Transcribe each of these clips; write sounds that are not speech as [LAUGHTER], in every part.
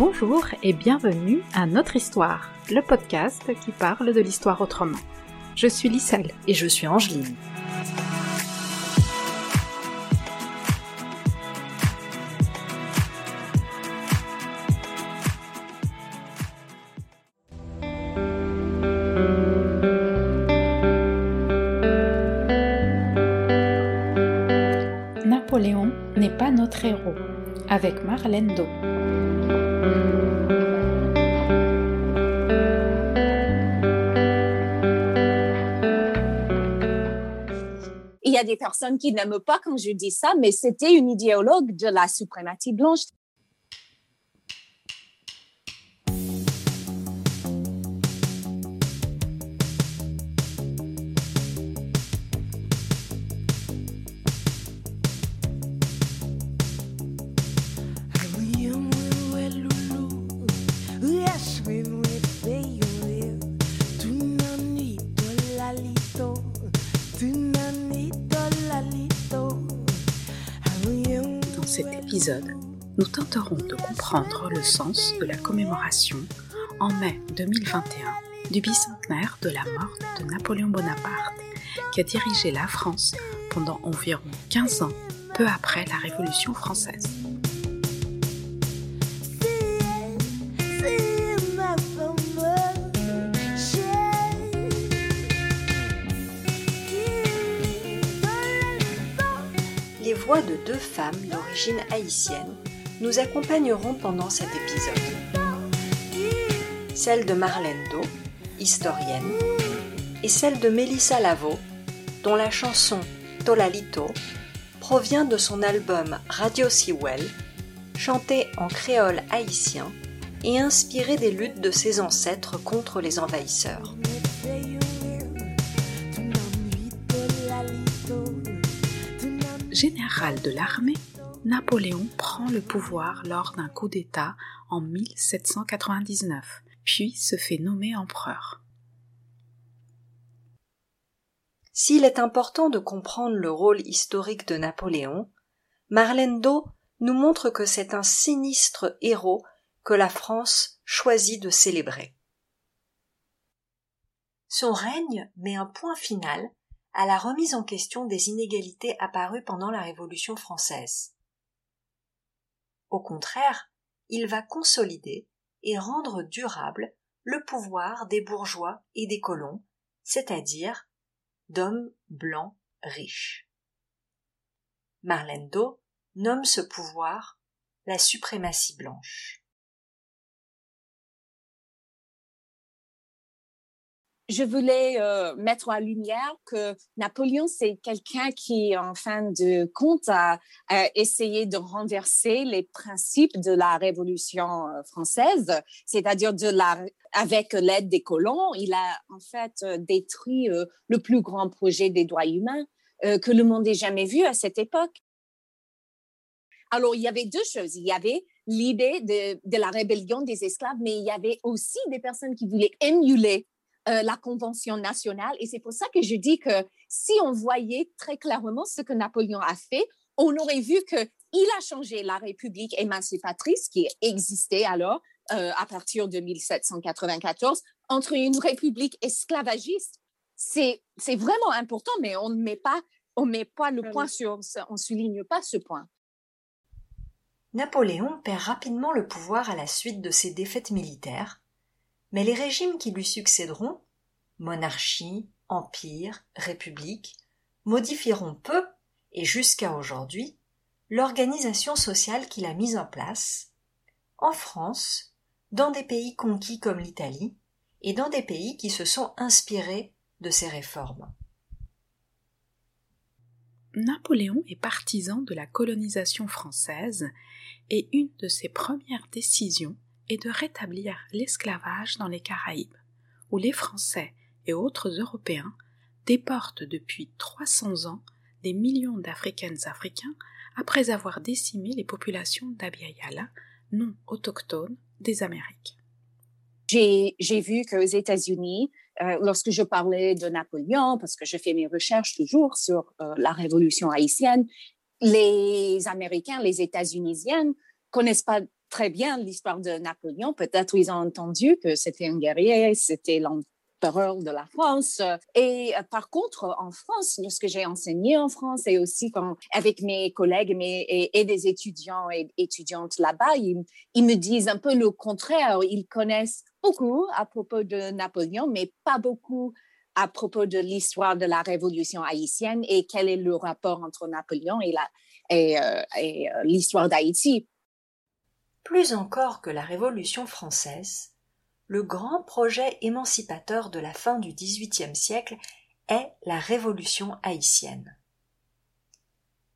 Bonjour et bienvenue à Notre Histoire, le podcast qui parle de l'histoire autrement. Je suis Lisselle. Et je suis Angeline. Napoléon n'est pas notre héros, avec Marlène Do. Personnes qui n'aiment pas quand je dis ça, mais c'était une idéologue de la suprématie blanche. Cet épisode, nous tenterons de comprendre le sens de la commémoration en mai 2021 du bicentenaire de la mort de Napoléon Bonaparte, qui a dirigé la France pendant environ 15 ans, peu après la Révolution française. De deux femmes d'origine haïtienne nous accompagneront pendant cet épisode. Celle de Marlène Do, historienne, et celle de Mélissa Lavo, dont la chanson Tolalito provient de son album Radio Sewell, chanté en créole haïtien et inspiré des luttes de ses ancêtres contre les envahisseurs. Général de l'armée, Napoléon prend le pouvoir lors d'un coup d'État en 1799, puis se fait nommer empereur. S'il est important de comprendre le rôle historique de Napoléon, Marlène Do nous montre que c'est un sinistre héros que la France choisit de célébrer. Son règne met un point final à la remise en question des inégalités apparues pendant la Révolution française. Au contraire, il va consolider et rendre durable le pouvoir des bourgeois et des colons, c'est-à-dire d'hommes blancs riches. Marlène Do nomme ce pouvoir la suprématie blanche. Je voulais euh, mettre en lumière que Napoléon, c'est quelqu'un qui, en fin de compte, a, essayé de renverser les principes de la Révolution euh, française, c'est-à-dire de la, avec l'aide des colons, il a en fait euh, détruit le plus grand projet des droits humains que le monde ait jamais vu à cette époque. Alors, il y avait deux choses. Il y avait l'idée de, de la rébellion des esclaves, mais il y avait aussi des personnes qui voulaient émuler euh, la Convention nationale. Et c'est pour ça que je dis que si on voyait très clairement ce que Napoléon a fait, on aurait vu qu'il a changé la République émancipatrice qui existait alors euh, à partir de 1794 entre une République esclavagiste. C'est, c'est vraiment important, mais on ne met pas, on met pas le point sur, on souligne pas ce point. Napoléon perd rapidement le pouvoir à la suite de ses défaites militaires mais les régimes qui lui succéderont, monarchie, empire, république, modifieront peu, et jusqu'à aujourd'hui, l'organisation sociale qu'il a mise en place, en France, dans des pays conquis comme l'Italie, et dans des pays qui se sont inspirés de ces réformes. Napoléon est partisan de la colonisation française et une de ses premières décisions est de rétablir l'esclavage dans les Caraïbes, où les Français et autres Européens déportent depuis 300 ans des millions d'Africaines africains après avoir décimé les populations d'Abiyala, non autochtones des Amériques. J'ai vu qu'aux États-Unis, euh, lorsque je parlais de Napoléon, parce que je fais mes recherches toujours sur euh, la révolution haïtienne, les Américains, les États-Unisiennes connaissent pas très bien l'histoire de Napoléon. Peut-être ils ont entendu que c'était un guerrier, c'était l'empereur de la France. Et euh, par contre, en France, lorsque j'ai enseigné en France et aussi avec mes collègues et, des étudiants et étudiantes là-bas, ils, me disent un peu le contraire. Ils connaissent beaucoup à propos de Napoléon, mais pas beaucoup à propos de l'histoire de la révolution haïtienne et quel est le rapport entre Napoléon et, euh, euh, l'histoire d'Haïti. Plus encore que la Révolution française, le grand projet émancipateur de la fin du XVIIIe siècle est la Révolution haïtienne.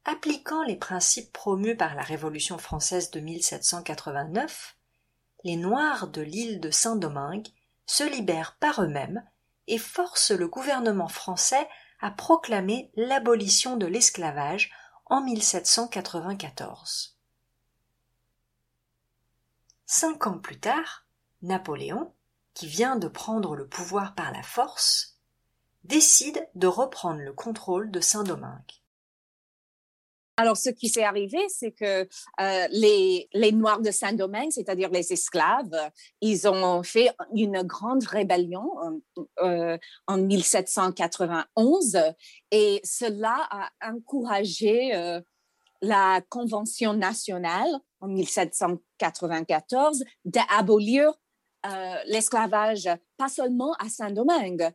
Appliquant les principes promus par la Révolution française de 1789, les Noirs de l'île de Saint-Domingue se libèrent par eux-mêmes et forcent le gouvernement français à proclamer l'abolition de l'esclavage en 1794. Cinq ans plus tard, Napoléon, qui vient de prendre le pouvoir par la force, décide de reprendre le contrôle de Saint-Domingue. Alors, ce qui s'est arrivé, c'est que euh, les, Noirs de Saint-Domingue, c'est-à-dire les esclaves, ils ont fait une grande rébellion euh, en 1791 et cela a encouragé euh, la Convention nationale en 1794 d'abolir l'esclavage, pas seulement à Saint-Domingue,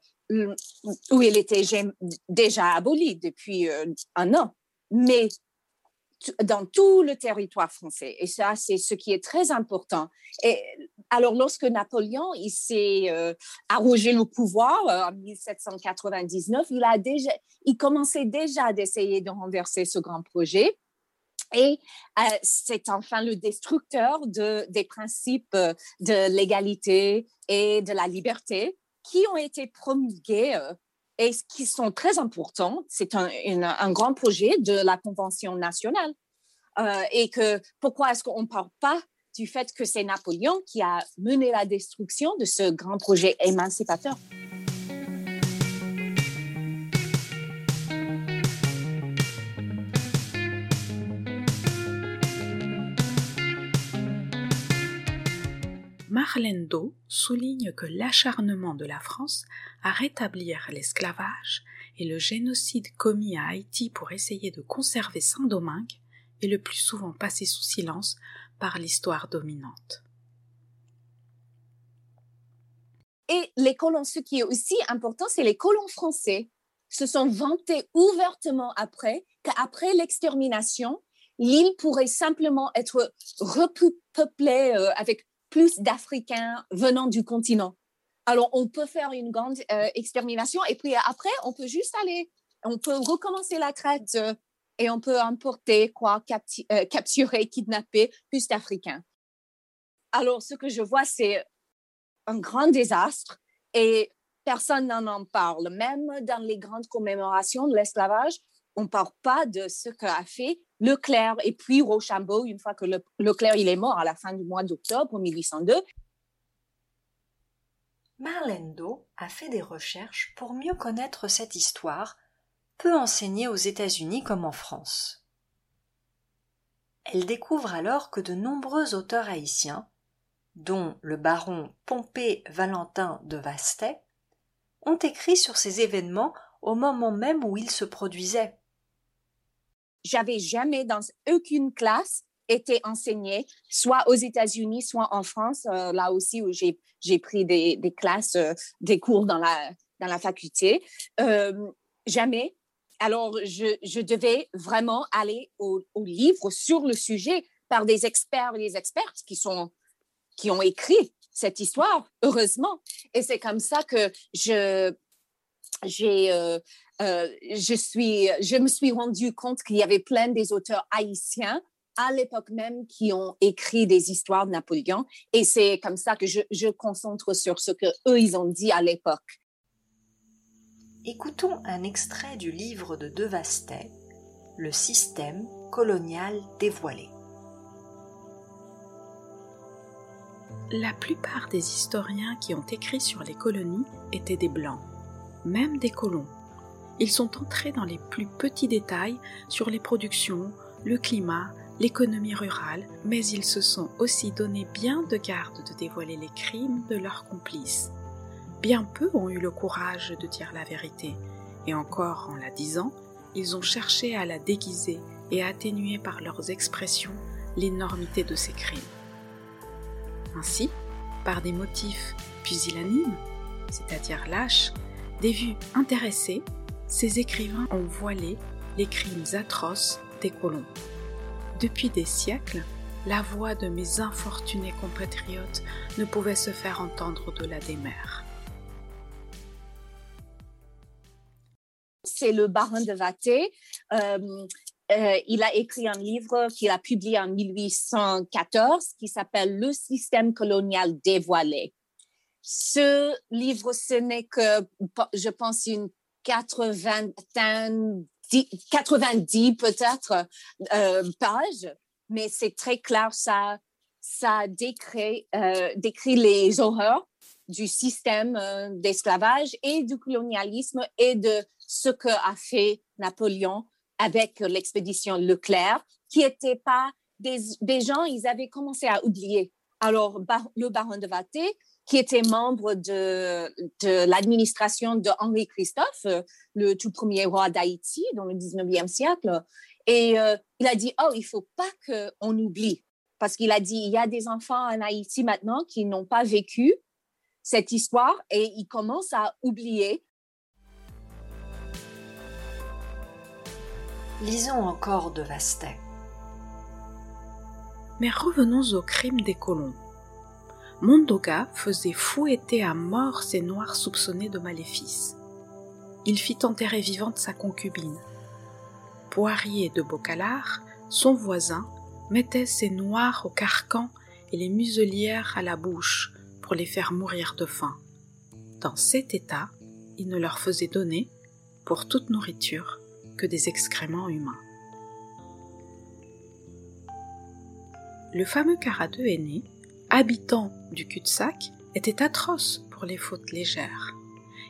où il était déjà aboli depuis un an, mais dans tout le territoire français. Et ça, c'est ce qui est très important. Et alors, lorsque Napoléon s'est euh, arrogé le pouvoir euh, en 1799, il a déjà, il commençait déjà d'essayer de renverser ce grand projet. Et euh, c'est enfin le destructeur de, des principes de l'égalité et de la liberté qui ont été promulgués et qui sont très importants. C'est un, grand projet de la Convention nationale. Euh, et que pourquoi est-ce qu'on ne parle pas du fait que c'est Napoléon qui a mené la destruction de ce grand projet émancipateur? Marlène Do souligne que l'acharnement de la France à rétablir l'esclavage et le génocide commis à Haïti pour essayer de conserver Saint-Domingue est le plus souvent passé sous silence par l'histoire dominante. Et les colons, ce qui est aussi important, c'est les colons français se sont vantés ouvertement après qu'après l'extermination, l'île pourrait simplement être repeuplée euh, avec plus d'Africains venant du continent. Alors, on peut faire une grande euh, extermination et puis après, on peut juste aller, on peut recommencer la traite euh, et on peut emporter, quoi, euh, capturer, kidnapper plus d'Africains. Alors, ce que je vois, c'est un grand désastre et personne n'en en parle. Même dans les grandes commémorations de l'esclavage, on ne parle pas de ce qu'a fait Leclerc et puis Rochambeau une fois que Leclerc il est mort à la fin du mois d'octobre 1802. Marlène Do a fait des recherches pour mieux connaître cette histoire, peu enseignée aux États-Unis comme en France. Elle découvre alors que de nombreux auteurs haïtiens, dont le baron Pompée Valentin de Vastet, ont écrit sur ces événements au moment même où ils se produisaient j'avais jamais dans aucune classe été enseigné, soit aux États-Unis, soit en France, euh, là aussi où j'ai, pris des, classes, euh, des cours dans la, dans la faculté. Euh, jamais. Alors, je, je, devais vraiment aller au, au, livre sur le sujet par des experts et des expertes qui, sont, qui ont écrit cette histoire, heureusement. Et c'est comme ça que je, j'ai euh, je, suis, je me suis rendu compte qu'il y avait plein des auteurs haïtiens à l'époque même qui ont écrit des histoires de Napoléon. Et c'est comme ça que je, je concentre sur ce que eux ils ont dit à l'époque. Écoutons un extrait du livre de Devastet, Le système colonial dévoilé. La plupart des historiens qui ont écrit sur les colonies étaient des blancs, même des colons ils sont entrés dans les plus petits détails sur les productions, le climat, l'économie rurale, mais ils se sont aussi donné bien de garde de dévoiler les crimes de leurs complices. Bien peu ont eu le courage de dire la vérité, et encore en la disant, ils ont cherché à la déguiser et à atténuer par leurs expressions l'énormité de ces crimes. Ainsi, par des motifs pusillanimes, c'est-à-dire lâches, des vues intéressées, ces écrivains ont voilé les crimes atroces des colons. Depuis des siècles, la voix de mes infortunés compatriotes ne pouvait se faire entendre au-delà des mers. C'est le baron de Vaté. Euh, euh, il a écrit un livre qu'il a publié en 1814 qui s'appelle Le système colonial dévoilé. Ce livre, ce n'est que, je pense, une 80, 90 peut-être euh, pages, mais c'est très clair, ça, ça décrit, euh, décrit les horreurs du système euh, d'esclavage et du colonialisme et de ce que a fait Napoléon avec l'expédition Leclerc, qui n'étaient pas des, des, gens, ils avaient commencé à oublier. Alors, le baron de Vaté, qui était membre de, de l'administration de Henri Christophe, le tout premier roi d'Haïti dans le 19e siècle, et euh, il a dit, oh, il faut pas qu'on oublie, parce qu'il a dit, il y a des enfants en Haïti maintenant qui n'ont pas vécu cette histoire et ils commencent à oublier Lisons encore de Vastet. Mais revenons au crime des colons. Mondoga faisait fouetter à mort ces noirs soupçonnés de maléfices. Il fit enterrer vivante sa concubine. Poirier de Bocalard, son voisin, mettait ces noirs au carcan et les muselières à la bouche pour les faire mourir de faim. Dans cet état, il ne leur faisait donner, pour toute nourriture, que des excréments humains. Le fameux Caradeux aîné, habitant du cul-de-sac, était atroce pour les fautes légères.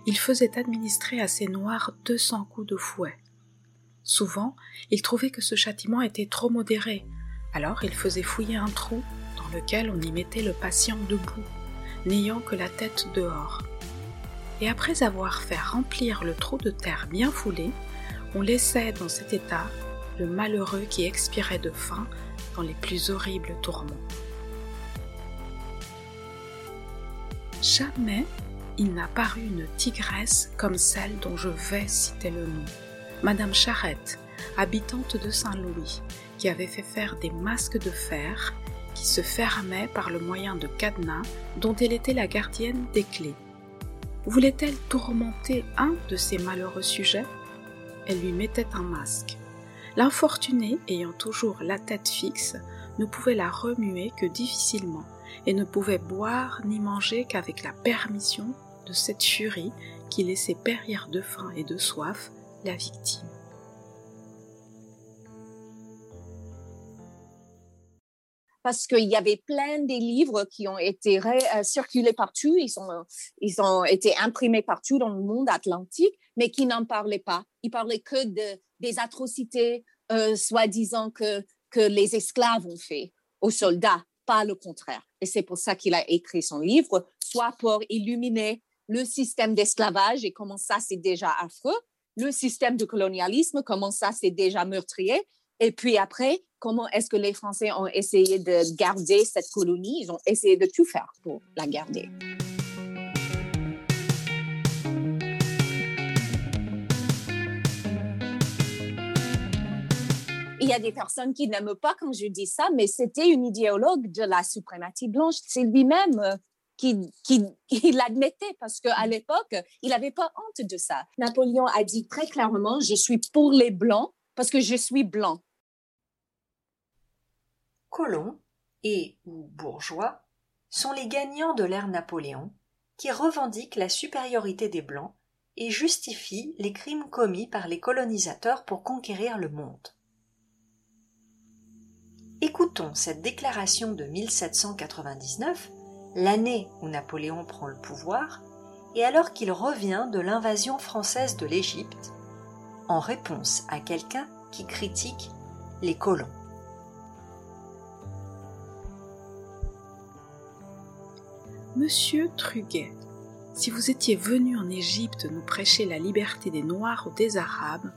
Il faisait administrer à ses noirs deux cents coups de fouet. Souvent, il trouvait que ce châtiment était trop modéré, alors il faisait fouiller un trou dans lequel on y mettait le patient debout, n'ayant que la tête dehors. Et après avoir fait remplir le trou de terre bien foulé, on laissait dans cet état le malheureux qui expirait de faim dans les plus horribles tourments. Jamais il n'a paru une tigresse comme celle dont je vais citer le nom, Madame Charette, habitante de Saint-Louis, qui avait fait faire des masques de fer qui se fermaient par le moyen de cadenas dont elle était la gardienne des clés. Voulait-elle tourmenter un de ces malheureux sujets? Elle lui mettait un masque. L'infortuné, ayant toujours la tête fixe, ne pouvait la remuer que difficilement, et ne pouvait boire ni manger qu'avec la permission de cette furie qui laissait périr de faim et de soif la victime. parce qu'il y avait plein des livres qui ont été euh, circulés partout, ils, sont, ils ont été imprimés partout dans le monde atlantique, mais qui n'en parlaient pas. Ils parlaient que de, des atrocités, euh, soi-disant, que, que les esclaves ont fait aux soldats, pas le contraire. Et c'est pour ça qu'il a écrit son livre, soit pour illuminer le système d'esclavage et comment ça c'est déjà affreux, le système de colonialisme, comment ça c'est déjà meurtrier, et puis après, comment est-ce que les Français ont essayé de garder cette colonie? Ils ont essayé de tout faire pour la garder. Y a des personnes qui n'aiment pas quand je dis ça, mais c'était une idéologue de la suprématie blanche. C'est lui-même euh, qui, qui [LAUGHS] l'admettait parce qu'à l'époque, il n'avait pas honte de ça. Napoléon a dit très clairement, je suis pour les blancs parce que je suis blanc colons et ou bourgeois sont les gagnants de l'ère Napoléon qui revendiquent la supériorité des Blancs et justifient les crimes commis par les colonisateurs pour conquérir le monde. Écoutons cette déclaration de 1799, l'année où Napoléon prend le pouvoir, et alors qu'il revient de l'invasion française de l'Égypte, en réponse à quelqu'un qui critique les colons. Monsieur Truguet, si vous étiez venu en Égypte nous prêcher la liberté des Noirs ou des Arabes,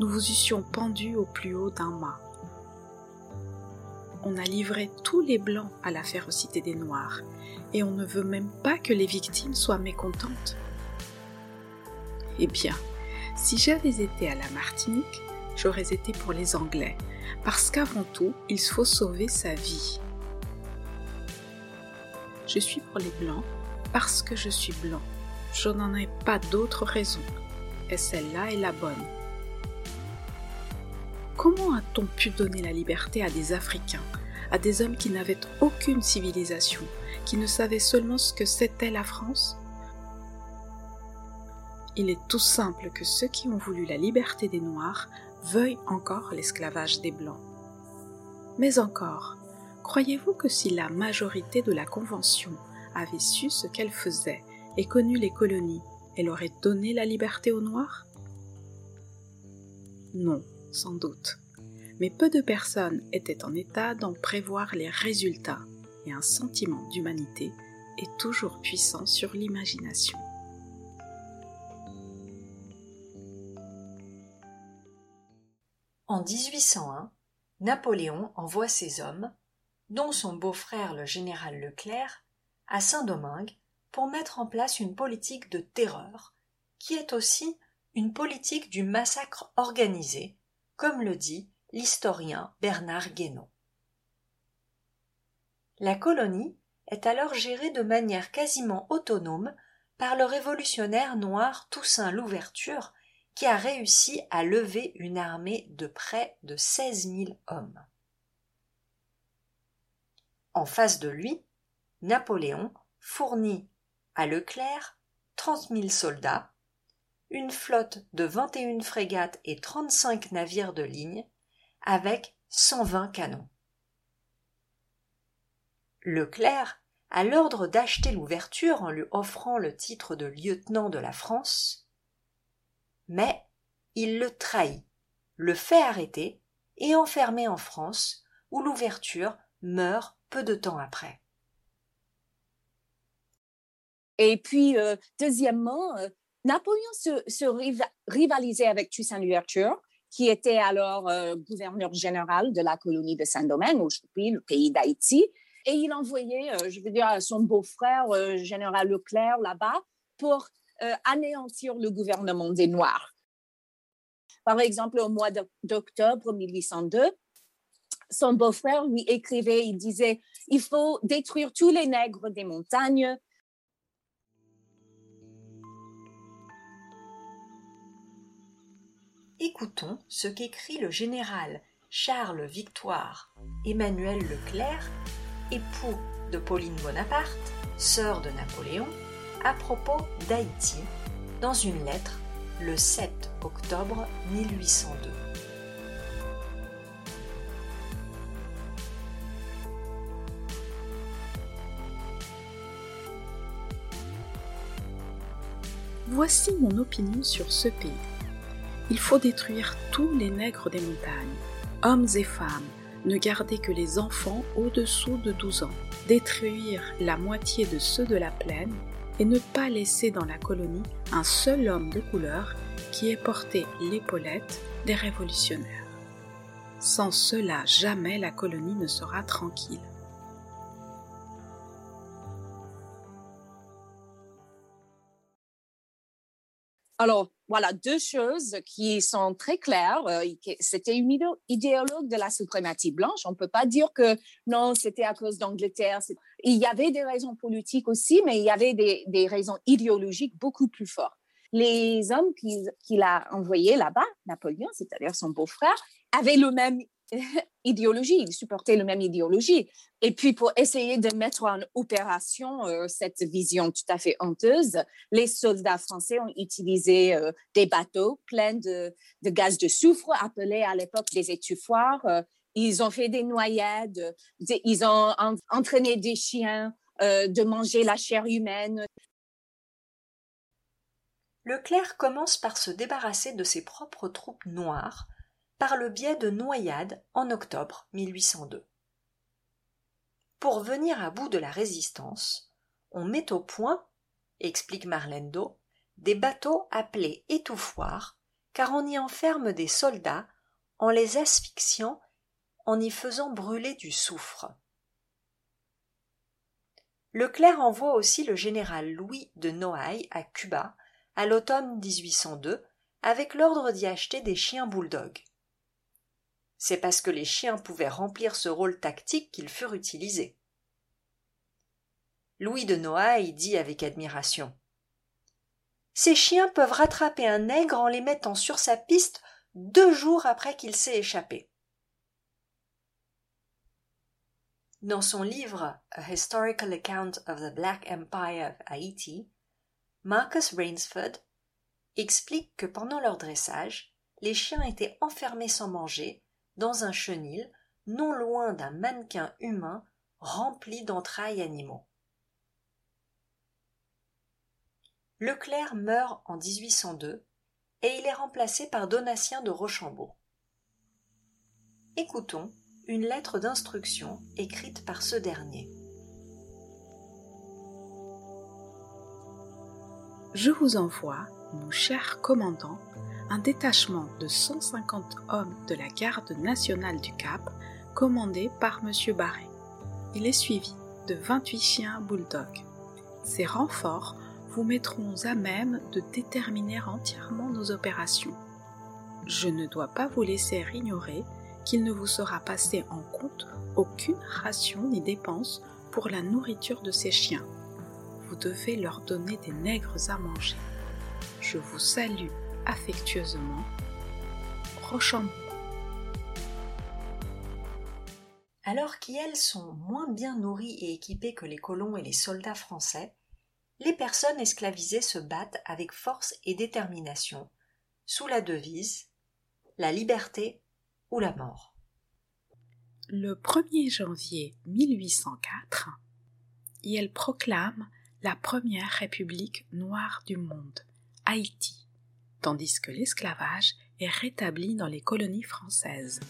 nous vous eussions pendu au plus haut d'un mât. On a livré tous les Blancs à la férocité des Noirs, et on ne veut même pas que les victimes soient mécontentes. Eh bien, si j'avais été à la Martinique, j'aurais été pour les Anglais, parce qu'avant tout, il faut sauver sa vie. Je suis pour les Blancs parce que je suis blanc. Je n'en ai pas d'autre raison, et celle-là est la bonne. Comment a-t-on pu donner la liberté à des Africains, à des hommes qui n'avaient aucune civilisation, qui ne savaient seulement ce que c'était la France? Il est tout simple que ceux qui ont voulu la liberté des Noirs veuillent encore l'esclavage des Blancs. Mais encore, croyez-vous que si la majorité de la Convention avait su ce qu'elle faisait et connu les colonies, elle aurait donné la liberté aux Noirs? Non, sans doute. Mais peu de personnes étaient en état d'en prévoir les résultats, et un sentiment d'humanité est toujours puissant sur l'imagination. En 1801, Napoléon envoie ses hommes, dont son beau-frère le général Leclerc, à Saint-Domingue pour mettre en place une politique de terreur, qui est aussi une politique du massacre organisé, comme le dit l'historien Bernard Guénon. La colonie est alors gérée de manière quasiment autonome par le révolutionnaire noir Toussaint Louverture, qui a réussi à lever une armée de près de seize mille hommes. En face de lui, Napoléon fournit à Leclerc trente mille soldats, une flotte de vingt et une frégates et trente-cinq navires de ligne, avec cent vingt canons. Leclerc a l'ordre d'acheter l'ouverture en lui offrant le titre de lieutenant de la France, mais il le trahit, le fait arrêter et enfermer en France, où l'ouverture meurt peu de temps après. Et puis, euh, deuxièmement, euh, Napoléon se, rivalisait avec Toussaint Louverture, qui était alors euh, gouverneur général de la colonie de Saint-Domingue, aujourd'hui le pays d'Haïti. Et il envoyait, je veux dire, son beau-frère, général Leclerc, là-bas, pour anéantir le gouvernement des Noirs. Par exemple, au mois d'octobre 1802, son beau-frère lui écrivait, il disait, il faut détruire tous les nègres des montagnes, Écoutons ce qu'écrit le général Charles Victoire Emmanuel Leclerc, époux de Pauline Bonaparte, sœur de Napoléon, à propos d'Haïti, dans une lettre le 7 octobre 1802. Voici mon opinion sur ce pays. Il faut détruire tous les nègres des montagnes, hommes et femmes, ne garder que les enfants au-dessous de 12 ans, détruire la moitié de ceux de la plaine et ne pas laisser dans la colonie un seul homme de couleur qui ait porté l'épaulette des révolutionnaires. Sans cela, jamais la colonie ne sera tranquille. Alors, voilà deux choses qui sont très claires. Euh, c'était une idéologue de la suprématie blanche. On ne peut pas dire que non, c'était à cause d'Angleterre. Il y avait des raisons politiques aussi, mais il y avait des, raisons idéologiques beaucoup plus fortes. Les hommes qu'il a envoyés là-bas, Napoléon, c'est-à-dire son beau-frère, avaient le même [LAUGHS] idéologie, ils supportaient la même idéologie. Et puis, pour essayer de mettre en opération euh, cette vision tout à fait honteuse, les soldats français ont utilisé euh, des bateaux pleins de, gaz de soufre, appelés à l'époque des étouffoirs. Euh, ils ont fait des noyades, ils ont entraîné des chiens de manger la chair humaine. Leclerc commence par se débarrasser de ses propres troupes noires par le biais de noyades en octobre 1802. Pour venir à bout de la résistance, on met au point, explique Marlendo, des bateaux appelés étouffoirs, car on y enferme des soldats en les asphyxiant, en y faisant brûler du soufre. Leclerc envoie aussi le général Louis de Noailles à Cuba à l'automne 1802 avec l'ordre d'y acheter des chiens bulldogs. C'est parce que les chiens pouvaient remplir ce rôle tactique qu'ils furent utilisés. Louis de Noailles dit avec admiration Ces chiens peuvent rattraper un nègre en les mettant sur sa piste deux jours après qu'il s'est échappé. Dans son livre A Historical Account of the Black Empire of Haiti, Marcus Rainsford explique que pendant leur dressage, les chiens étaient enfermés sans manger dans un chenil non loin d'un mannequin humain rempli d'entrailles animaux. Leclerc meurt en 1802 et il est remplacé par Donatien de Rochambeau. Écoutons une lettre d'instruction écrite par ce dernier. Je vous envoie, mon cher commandant, un détachement de 150 hommes de la garde nationale du Cap, commandé par M. Barré. Il est suivi de 28 chiens bulldogs. Ces renforts vous mettront à même de déterminer entièrement nos opérations. Je ne dois pas vous laisser ignorer qu'il ne vous sera passé en compte aucune ration ni dépense pour la nourriture de ces chiens. Vous devez leur donner des nègres à manger. Je vous salue affectueusement. Rochambeau. Alors qu'elles sont moins bien nourries et équipées que les colons et les soldats français, les personnes esclavisées se battent avec force et détermination, sous la devise La liberté ou la mort. Le 1er janvier 1804, elle proclame la première république noire du monde, Haïti, tandis que l'esclavage est rétabli dans les colonies françaises.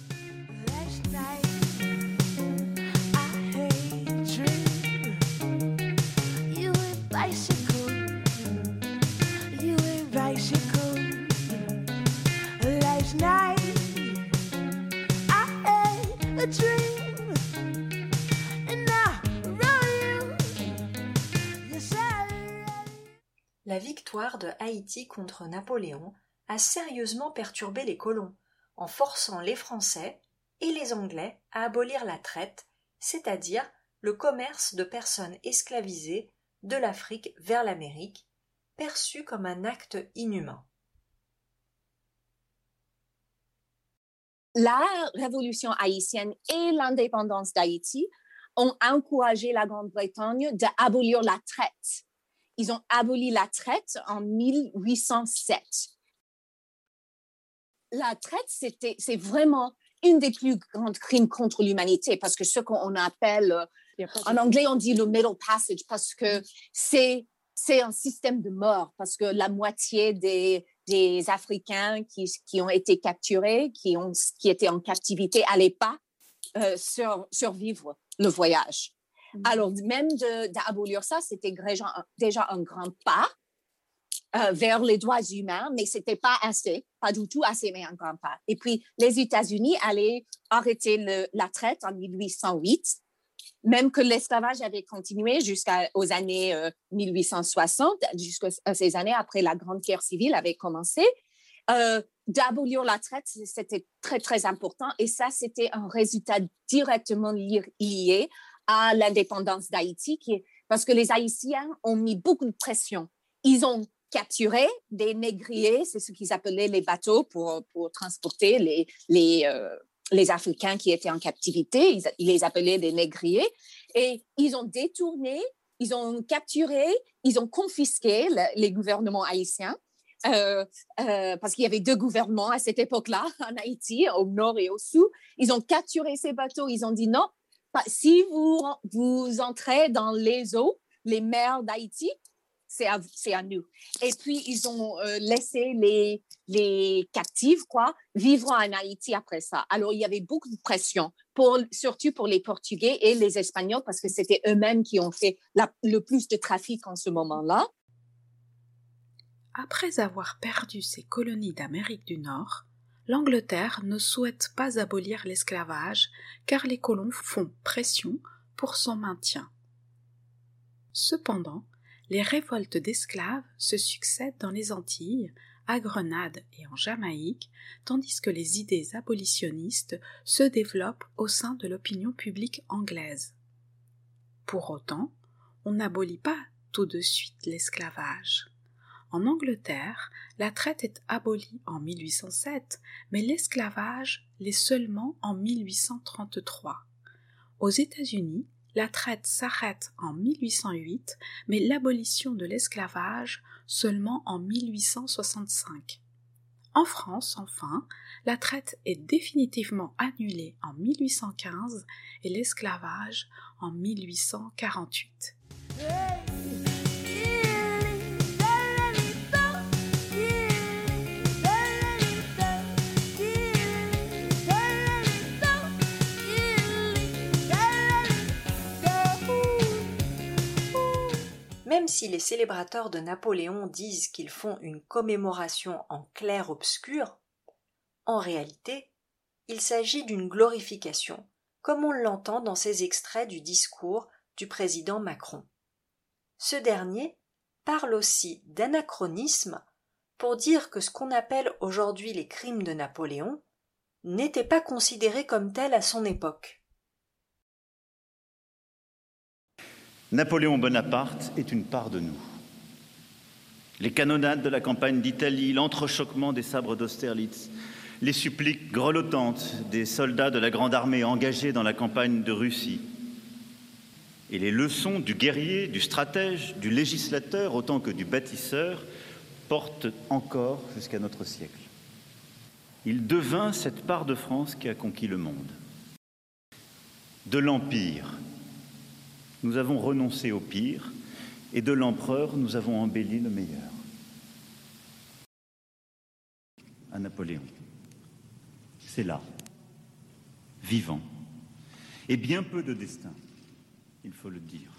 La victoire de Haïti contre Napoléon a sérieusement perturbé les colons, en forçant les Français et les Anglais à abolir la traite, c'est-à-dire le commerce de personnes esclavisées de l'Afrique vers l'Amérique, perçu comme un acte inhumain. La révolution haïtienne et l'indépendance d'Haïti ont encouragé la Grande-Bretagne d'abolir la traite ils ont aboli la traite en 1807. La traite, c'était, c'est vraiment une des plus grandes crimes contre l'humanité parce que ce qu'on appelle, en anglais, on dit le middle passage parce que c'est, c'est un système de mort parce que la moitié des, des Africains qui, qui ont été capturés, qui, ont, qui étaient en captivité, n'allaient pas euh, survivre le voyage. Mmh. Alors, même d'abolir ça, c'était déjà, un grand pas euh, vers les droits humains, mais c'était pas assez, pas du tout assez, mais un grand pas. Et puis, les États-Unis allaient arrêter la traite en 1808, même que l'esclavage avait continué jusqu'aux années 1860, euh, jusqu'à ces années après la Grande Guerre civile avait commencé. Euh, d'abolir la traite, c'était très, très important. Et ça, c'était un résultat directement lié à l'indépendance d'Haïti, parce que les Haïtiens ont mis beaucoup de pression. Ils ont capturé des négriers, c'est ce qu'ils appelaient les bateaux pour, pour transporter les, les, euh, les Africains qui étaient en captivité. Ils, les appelaient des négriers. Et ils ont détourné, ils ont capturé, ils ont confisqué les gouvernements haïtiens. Euh, euh, parce qu'il y avait deux gouvernements à cette époque-là [LAUGHS] en Haïti, au nord et au sud. Ils ont capturé ces bateaux. Ils ont dit non, si vous, vous entrez dans les eaux, les mers d'Haïti, c'est à, à, nous. Et puis, ils ont euh, laissé les, les quoi, vivre en Haïti après ça. Alors, il y avait beaucoup de pression, pour, surtout pour les Portugais et les Espagnols, parce que c'était eux-mêmes qui ont fait le plus de trafic en ce moment-là. Après avoir perdu ses colonies d'Amérique du Nord, l'Angleterre ne souhaite pas abolir l'esclavage car les colons font pression pour son maintien. Cependant, les révoltes d'esclaves se succèdent dans les Antilles, à Grenade et en Jamaïque, tandis que les idées abolitionnistes se développent au sein de l'opinion publique anglaise. Pour autant, on n'abolit pas tout de suite l'esclavage. En Angleterre, la traite est abolie en 1807, mais l'esclavage l'est seulement en 1833. Aux États-Unis, la traite s'arrête en 1808, mais l'abolition de l'esclavage seulement en 1865. En France, enfin, la traite est définitivement annulée en 1815 et l'esclavage en 1848. Même si les célébrateurs de Napoléon disent qu'ils font une commémoration en clair-obscur, en réalité, il s'agit d'une glorification, comme on l'entend dans ces extraits du discours du président Macron. Ce dernier parle aussi d'anachronisme pour dire que ce qu'on appelle aujourd'hui les crimes de Napoléon n'était pas considéré comme tel à son époque. Napoléon Bonaparte est une part de nous. Les canonnades de la campagne d'Italie, l'entrechoquement des sabres d'Austerlitz, les suppliques grelottantes des soldats de la Grande Armée engagés dans la campagne de Russie, et les leçons du guerrier, du stratège, du législateur autant que du bâtisseur portent encore jusqu'à notre siècle. Il devint cette part de France qui a conquis le monde. De l'Empire, nous avons renoncé au pire et de l'empereur, nous avons embelli le meilleur. À Napoléon. C'est là, vivant, et bien peu de destin, il faut le dire,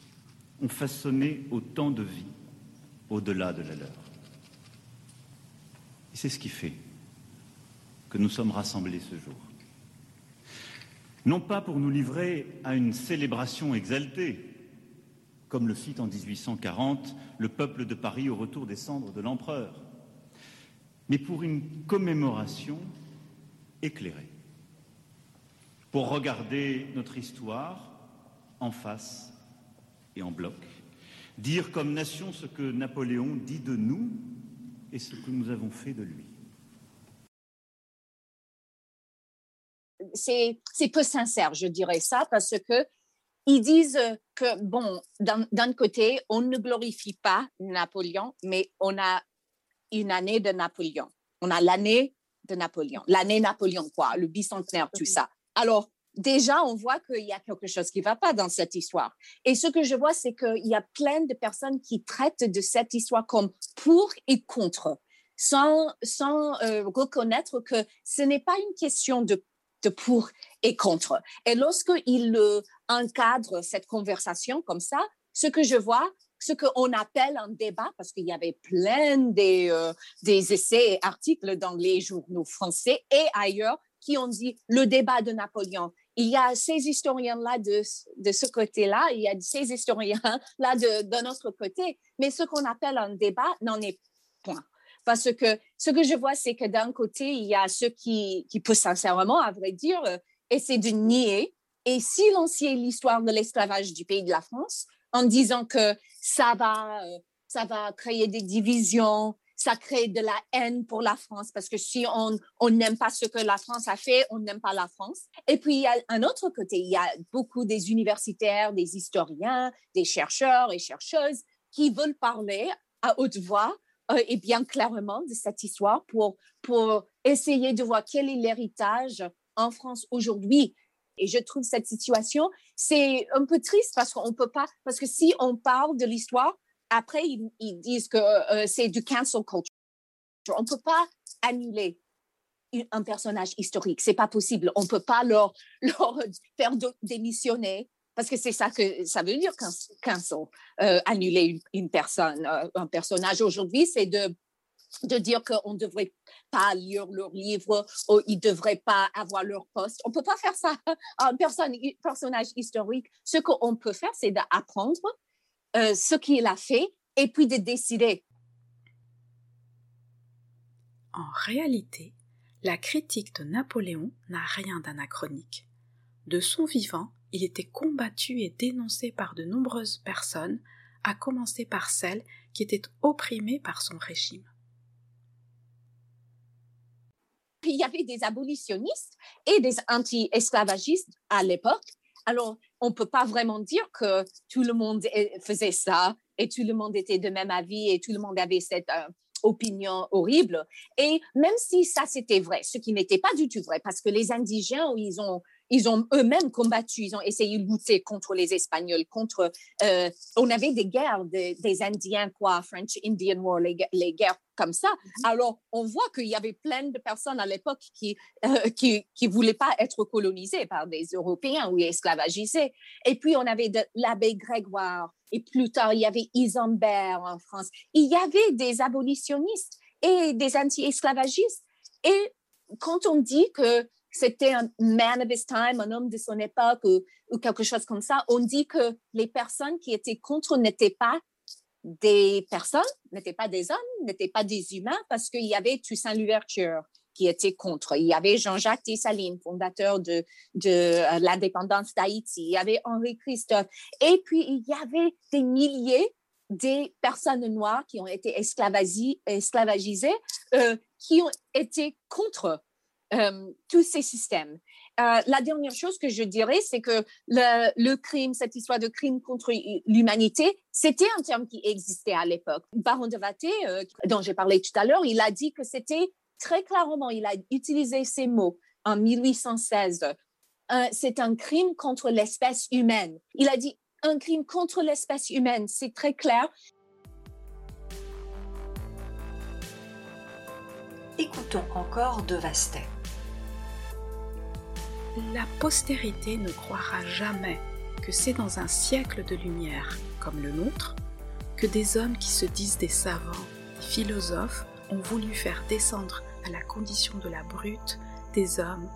ont façonné autant de vie au-delà de la leur. Et c'est ce qui fait que nous sommes rassemblés ce jour. Non pas pour nous livrer à une célébration exaltée, comme le fit en 1840 le peuple de Paris au retour des cendres de l'empereur, mais pour une commémoration éclairée, pour regarder notre histoire en face et en bloc, dire comme nation ce que Napoléon dit de nous et ce que nous avons fait de lui. C'est peu sincère, je dirais ça, parce que ils disent que, bon, d'un côté, on ne glorifie pas Napoléon, mais on a une année de Napoléon. On a l'année de Napoléon, l'année Napoléon, quoi, le bicentenaire, tout ça. Alors, déjà, on voit qu'il y a quelque chose qui ne va pas dans cette histoire. Et ce que je vois, c'est qu'il y a plein de personnes qui traitent de cette histoire comme pour et contre, sans, sans euh, reconnaître que ce n'est pas une question de pour et contre. Et lorsqu'il encadre cette conversation comme ça, ce que je vois, ce qu'on appelle un débat, parce qu'il y avait plein des, euh, des essais et articles dans les journaux français et ailleurs qui ont dit le débat de Napoléon. Il y a ces historiens-là de, de ce côté-là, il y a ces historiens-là de, de notre côté, mais ce qu'on appelle un débat n'en est point. Parce que ce que je vois, c'est que d'un côté, il y a ceux qui, qui peuvent sincèrement, à vrai dire, euh, essayer de nier et silencier l'histoire de l'esclavage du pays de la France en disant que ça va, euh, ça va créer des divisions, ça crée de la haine pour la France parce que si on on n'aime pas ce que la France a fait, on n'aime pas la France. Et puis il y a un autre côté, il y a beaucoup des universitaires, des historiens, des chercheurs et chercheuses qui veulent parler à haute voix et bien clairement de cette histoire pour, pour essayer de voir quel est l'héritage en France aujourd'hui. Et je trouve cette situation, c'est un peu triste parce qu'on peut pas, parce que si on parle de l'histoire, après, ils, disent que euh, c'est du cancel culture. On ne peut pas annuler un personnage historique. C'est pas possible. On peut pas leur, [LAUGHS] leur faire démissionner parce que c'est ça que ça veut dire cancel, euh, annuler une, personne, euh, un personnage. Aujourd'hui, c'est de de dire qu'on ne devrait pas lire leurs livres ou ils ne devraient pas avoir leur poste. On ne peut pas faire ça [LAUGHS] à un personnage historique. Ce qu'on peut faire, c'est d'apprendre euh, ce qu'il a fait et puis de décider. En réalité, la critique de Napoléon n'a rien d'anachronique. De son vivant, il était combattu et dénoncé par de nombreuses personnes, à commencer par celles qui étaient opprimées par son régime. il y avait des abolitionnistes et des anti-esclavagistes à l'époque. Alors, on ne peut pas vraiment dire que tout le monde faisait ça et tout le monde était de même avis et tout le monde avait cette euh, opinion horrible. Et même si ça c'était vrai, ce qui n'était pas du tout vrai, parce que les indigènes, ils ont ils ont eux-mêmes combattu, ils ont essayé de lutter contre les Espagnols, contre. Euh, on avait des guerres des, Indiens, quoi, French Indian War, les, guerres comme ça. Mm-hmm. Alors, on voit qu'il y avait plein de personnes à l'époque qui, euh, qui, qui voulaient pas être colonisées par des Européens ou esclavagisés. Et puis, on avait l'abbé Grégoire. Et plus tard, il y avait Isambert en France. Il y avait des abolitionnistes et des anti-esclavagistes. Et quand on dit que c'était un man of his time, un homme de son époque ou, quelque chose comme ça. On dit que les personnes qui étaient contre n'étaient pas des personnes, n'étaient pas des hommes, n'étaient pas des humains parce qu'il y avait Toussaint Louverture qui était contre. Il y avait Jean-Jacques Dessalines, fondateur de, de euh, l'indépendance d'Haïti. Il y avait Henri Christophe. Et puis, il y avait des milliers des personnes noires qui ont été esclavagisées, euh, qui ont été contre tous ces systèmes. Euh, la dernière chose que je dirais, c'est que le, crime, cette histoire de crime contre l'humanité, c'était un terme qui existait à l'époque. Baron de Vaté, euh, dont j'ai parlé tout à l'heure, il a dit que c'était très clairement, il a utilisé ces mots en 1816. c'est un crime contre l'espèce humaine. Il a dit un crime contre l'espèce humaine, c'est très clair. Écoutons encore De Vastet la postérité ne croira jamais que c'est dans un siècle de lumière comme le nôtre que des hommes qui se disent des savants, des philosophes, ont voulu faire descendre à la condition de la brute des hommes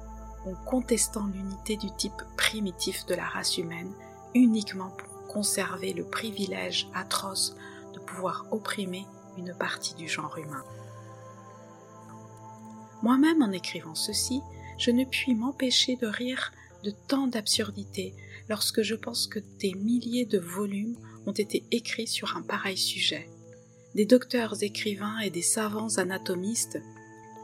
en contestant l'unité du type primitif de la race humaine uniquement pour conserver le privilège atroce de pouvoir opprimer une partie du genre humain. Moi-même en écrivant ceci, je ne puis m'empêcher de rire de tant d'absurdités lorsque je pense que des milliers de volumes ont été écrits sur un pareil sujet. Des docteurs écrivains et des savants anatomistes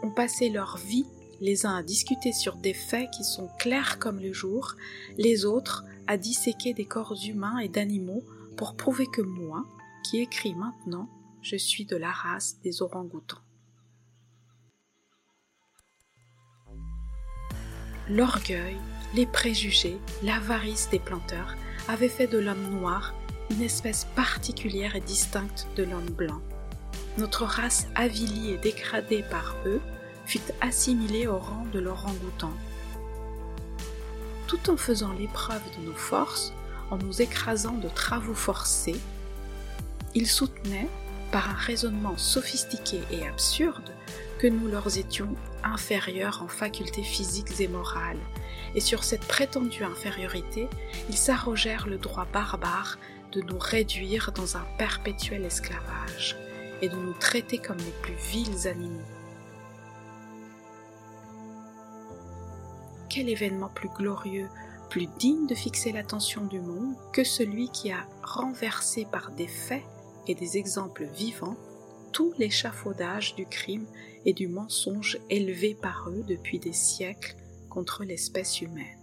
ont passé leur vie les uns à discuter sur des faits qui sont clairs comme le jour, les autres à disséquer des corps humains et d'animaux pour prouver que moi, qui écris maintenant, je suis de la race des orang-outans. L'orgueil, les préjugés, l'avarice des planteurs avaient fait de l'homme noir une espèce particulière et distincte de l'homme blanc. Notre race avilie et dégradée par eux fut assimilée au rang de l'orang-outan. Tout en faisant l'épreuve de nos forces, en nous écrasant de travaux forcés, ils soutenaient, par un raisonnement sophistiqué et absurde, que nous leur étions inférieurs en facultés physiques et morales, et sur cette prétendue infériorité, ils s'arrogèrent le droit barbare de nous réduire dans un perpétuel esclavage et de nous traiter comme les plus vils animaux. Quel événement plus glorieux, plus digne de fixer l'attention du monde que celui qui a renversé par des faits et des exemples vivants tout l'échafaudage du crime et du mensonge élevé par eux depuis des siècles contre l'espèce humaine.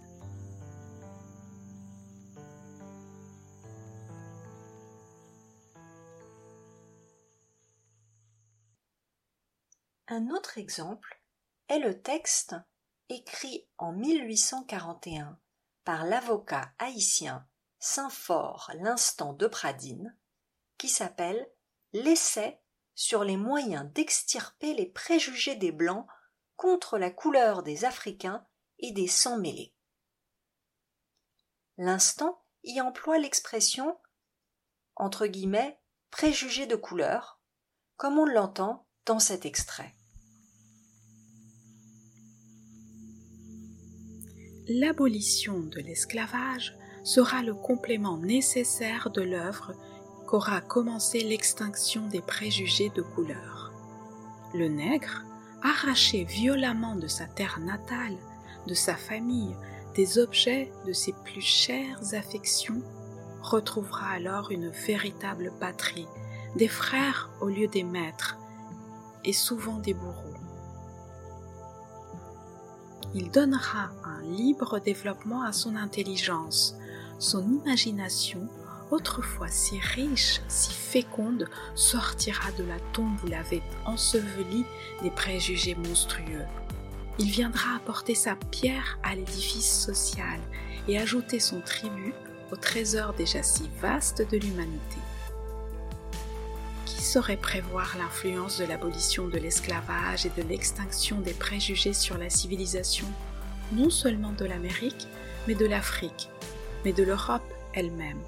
Un autre exemple est le texte écrit en 1841 par l'avocat haïtien Saint-Fort l'Instant de Pradine qui s'appelle L'essai sur les moyens d'extirper les préjugés des Blancs contre la couleur des Africains et des sans-mêlés. L'instant y emploie l'expression entre guillemets préjugés de couleur, comme on l'entend dans cet extrait. L'abolition de l'esclavage sera le complément nécessaire de l'œuvre qu'aura commencé l'extinction des préjugés de couleur. Le nègre, arraché violemment de sa terre natale, de sa famille, des objets de ses plus chères affections, retrouvera alors une véritable patrie, des frères au lieu des maîtres, et souvent des bourreaux. Il donnera un libre développement à son intelligence, son imagination, autrefois si riche, si féconde, sortira de la tombe où l'avait enseveli des préjugés monstrueux. Il viendra apporter sa pierre à l'édifice social et ajouter son tribut au trésor déjà si vaste de l'humanité. Qui saurait prévoir l'influence de l'abolition de l'esclavage et de l'extinction des préjugés sur la civilisation, non seulement de l'Amérique, mais de l'Afrique, mais de l'Europe elle-même?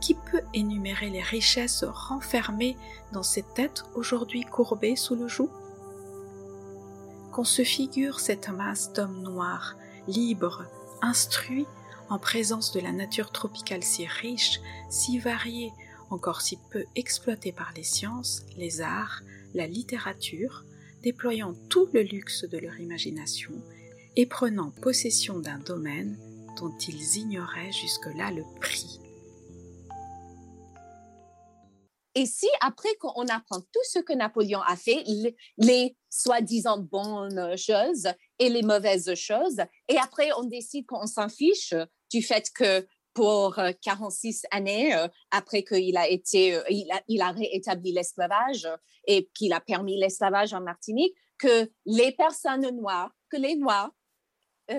Qui peut énumérer les richesses renfermées dans ces têtes aujourd'hui courbées sous le joug? Qu'on se figure cette masse d'hommes noirs, libres, instruits, en présence de la nature tropicale si riche, si variée, encore si peu exploitée par les sciences, les arts, la littérature, déployant tout le luxe de leur imagination et prenant possession d'un domaine dont ils ignoraient jusque-là le prix. Et si après qu'on apprend tout ce que Napoléon a fait, les, soi-disant bonnes choses et les mauvaises choses, et après on décide qu'on s'en fiche du fait que pour 46 euh, années, euh, après qu'il a été, euh, il a réétabli l'esclavage et qu'il a permis l'esclavage en Martinique, que les personnes noires, que les Noirs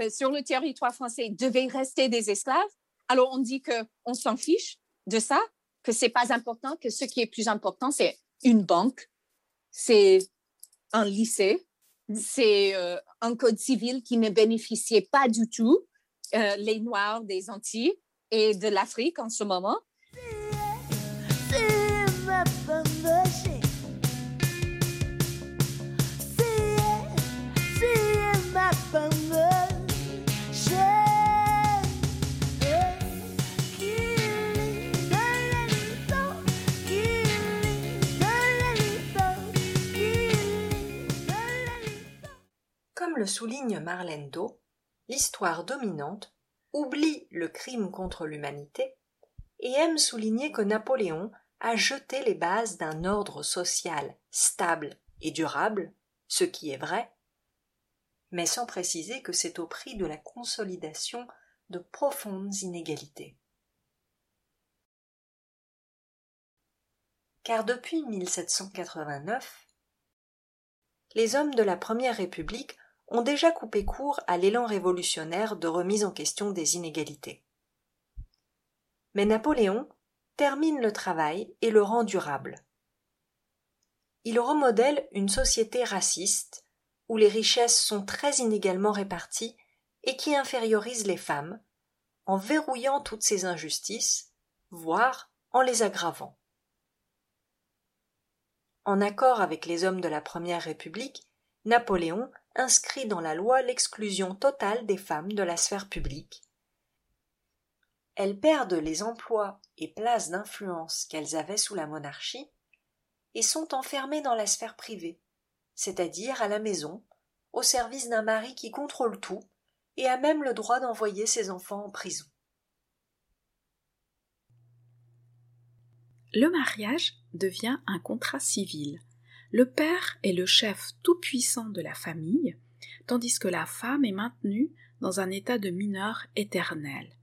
sur le territoire français devaient rester des esclaves. Alors on dit que on s'en fiche de ça, que c'est pas important, que ce qui est plus important c'est une banque, c'est un lycée, mmh. c'est un code civil qui ne bénéficiait pas du tout euh, les Noirs des Antilles et de l'Afrique en ce moment. Comme le souligne Marlène Do, l'histoire dominante oublie le crime contre l'humanité et aime souligner que Napoléon a jeté les bases d'un ordre social stable et durable, ce qui est vrai, mais sans préciser que c'est au prix de la consolidation de profondes inégalités. Car depuis 1789, les hommes de la Première République ont déjà coupé court à l'élan révolutionnaire de remise en question des inégalités. Mais Napoléon termine le travail et le rend durable. Il remodèle une société raciste où les richesses sont très inégalement réparties et qui infériorise les femmes, en verrouillant toutes ces injustices, voire en les aggravant. En accord avec les hommes de la Première République, Napoléon inscrit dans la loi l'exclusion totale des femmes de la sphère publique. Elles perdent les emplois et places d'influence qu'elles avaient sous la monarchie et sont enfermées dans la sphère privée, c'est-à-dire à la maison, au service d'un mari qui contrôle tout et a même le droit d'envoyer ses enfants en prison. Le mariage devient un contrat civil le père est le chef tout-puissant de la famille, tandis que la femme est maintenue dans un état de mineur éternel.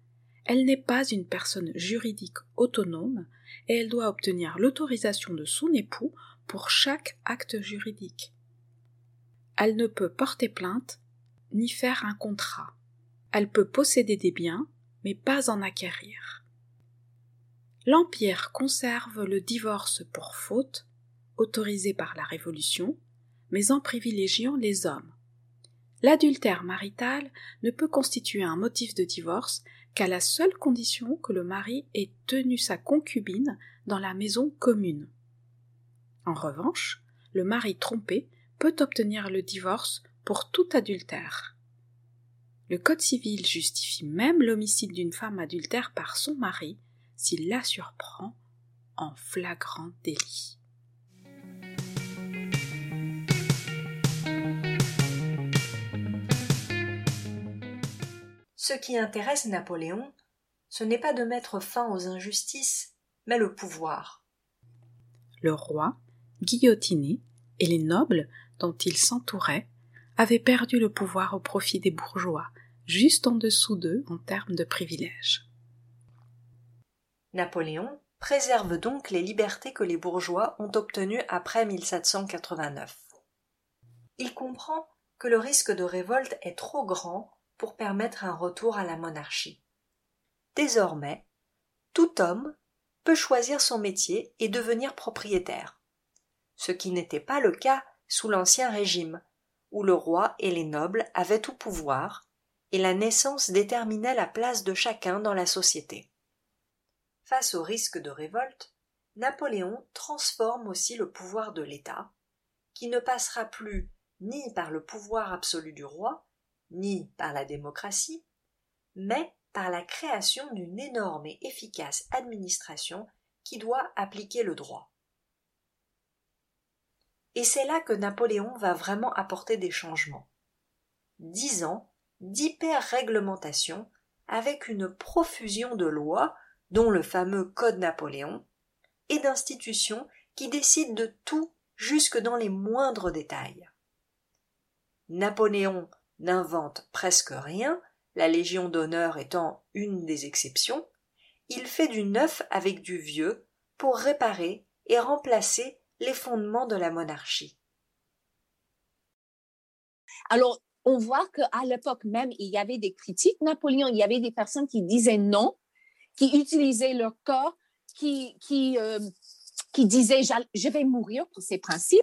Elle n'est pas une personne juridique autonome et elle doit obtenir l'autorisation de son époux pour chaque acte juridique. Elle ne peut porter plainte ni faire un contrat. Elle peut posséder des biens, mais pas en acquérir. l'Empire conserve le divorce pour faute, autorisé par la Révolution, mais en privilégiant les hommes. L'adultère marital ne peut constituer un motif de divorce qu'à la seule condition que le mari ait tenu sa concubine dans la maison commune. En revanche, le mari trompé peut obtenir le divorce pour tout adultère. Le Code civil justifie même l'homicide d'une femme adultère par son mari s'il la surprend en flagrant délit. Ce qui intéresse Napoléon, ce n'est pas de mettre fin aux injustices, mais le pouvoir. Le roi, guillotiné, et les nobles dont il s'entourait avaient perdu le pouvoir au profit des bourgeois, juste en dessous d'eux en termes de privilèges. Napoléon préserve donc les libertés que les bourgeois ont obtenues après 1789. Il comprend que le risque de révolte est trop grand pour permettre un retour à la monarchie. Désormais, tout homme peut choisir son métier et devenir propriétaire, ce qui n'était pas le cas sous l'Ancien Régime, où le roi et les nobles avaient tout pouvoir, et la naissance déterminait la place de chacun dans la société. Face au risque de révolte, Napoléon transforme aussi le pouvoir de l'État, qui ne passera plus ni par le pouvoir absolu du roi, ni par la démocratie, mais par la création d'une énorme et efficace administration qui doit appliquer le droit. Et c'est là que Napoléon va vraiment apporter des changements. Dix ans d'hyper-réglementation avec une profusion de lois, dont le fameux Code Napoléon, et d'institutions qui décident de tout jusque dans les moindres détails. Napoléon n'invente presque rien, la Légion d'honneur étant une des exceptions, il fait du neuf avec du vieux pour réparer et remplacer les fondements de la monarchie. Alors, on voit qu'à l'époque même, il y avait des critiques Napoléon, il y avait des personnes qui disaient non, qui utilisaient leur corps, qui, qui, euh, disaient je vais mourir pour ces principes.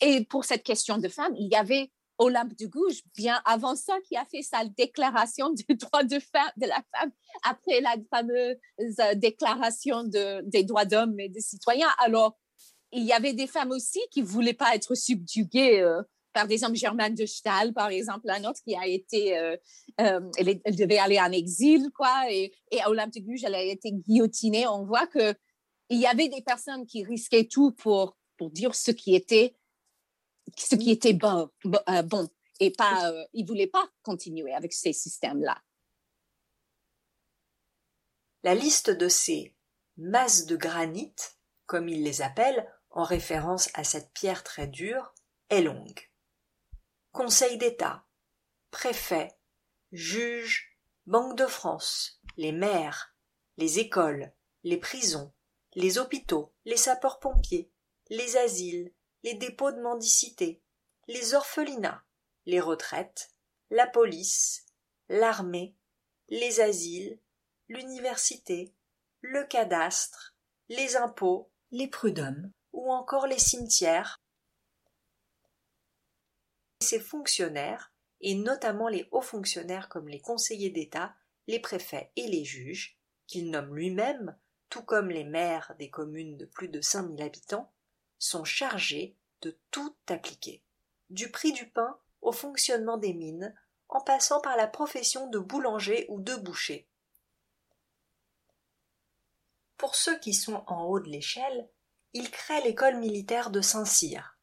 Et pour cette question de femme, il y avait Olympe de Gouges, bien avant ça, qui a fait sa déclaration du [LAUGHS] droit de, de la femme après la fameuse euh, déclaration de, des droits d'hommes et des citoyens. Alors, il y avait des femmes aussi qui voulaient pas être subjuguées euh, par des hommes Germaine de Stahl, par exemple, la autre qui a été, euh, elle, devait aller en exil, quoi, et, et Olympe de Gouges, elle a été guillotinée. On voit que il y avait des personnes qui risquaient tout pour, pour dire ce qui était ce qui était bon, euh, et pas, euh, il voulait pas continuer avec ces systèmes-là. La liste de ces masses de granit, comme il les appelle, en référence à cette pierre très dure, est longue. Conseil d'État, préfet, juge, Banque de France, les maires, les écoles, les prisons, les hôpitaux, les sapeurs-pompiers, les asiles, les dépôts de mendicité, les orphelinats, les retraites, la police, l'armée, les asiles, l'université, le cadastre, les impôts, les prud'hommes ou encore les cimetières. Ces fonctionnaires, et notamment les hauts fonctionnaires comme les conseillers d'État, les préfets et les juges, qu'il nomme lui-même, tout comme les maires des communes de plus de cinq mille habitants, sont chargés de tout appliquer, du prix du pain au fonctionnement des mines, en passant par la profession de boulanger ou de boucher. Pour ceux qui sont en haut de l'échelle, il crée l'école militaire de Saint-Cyr,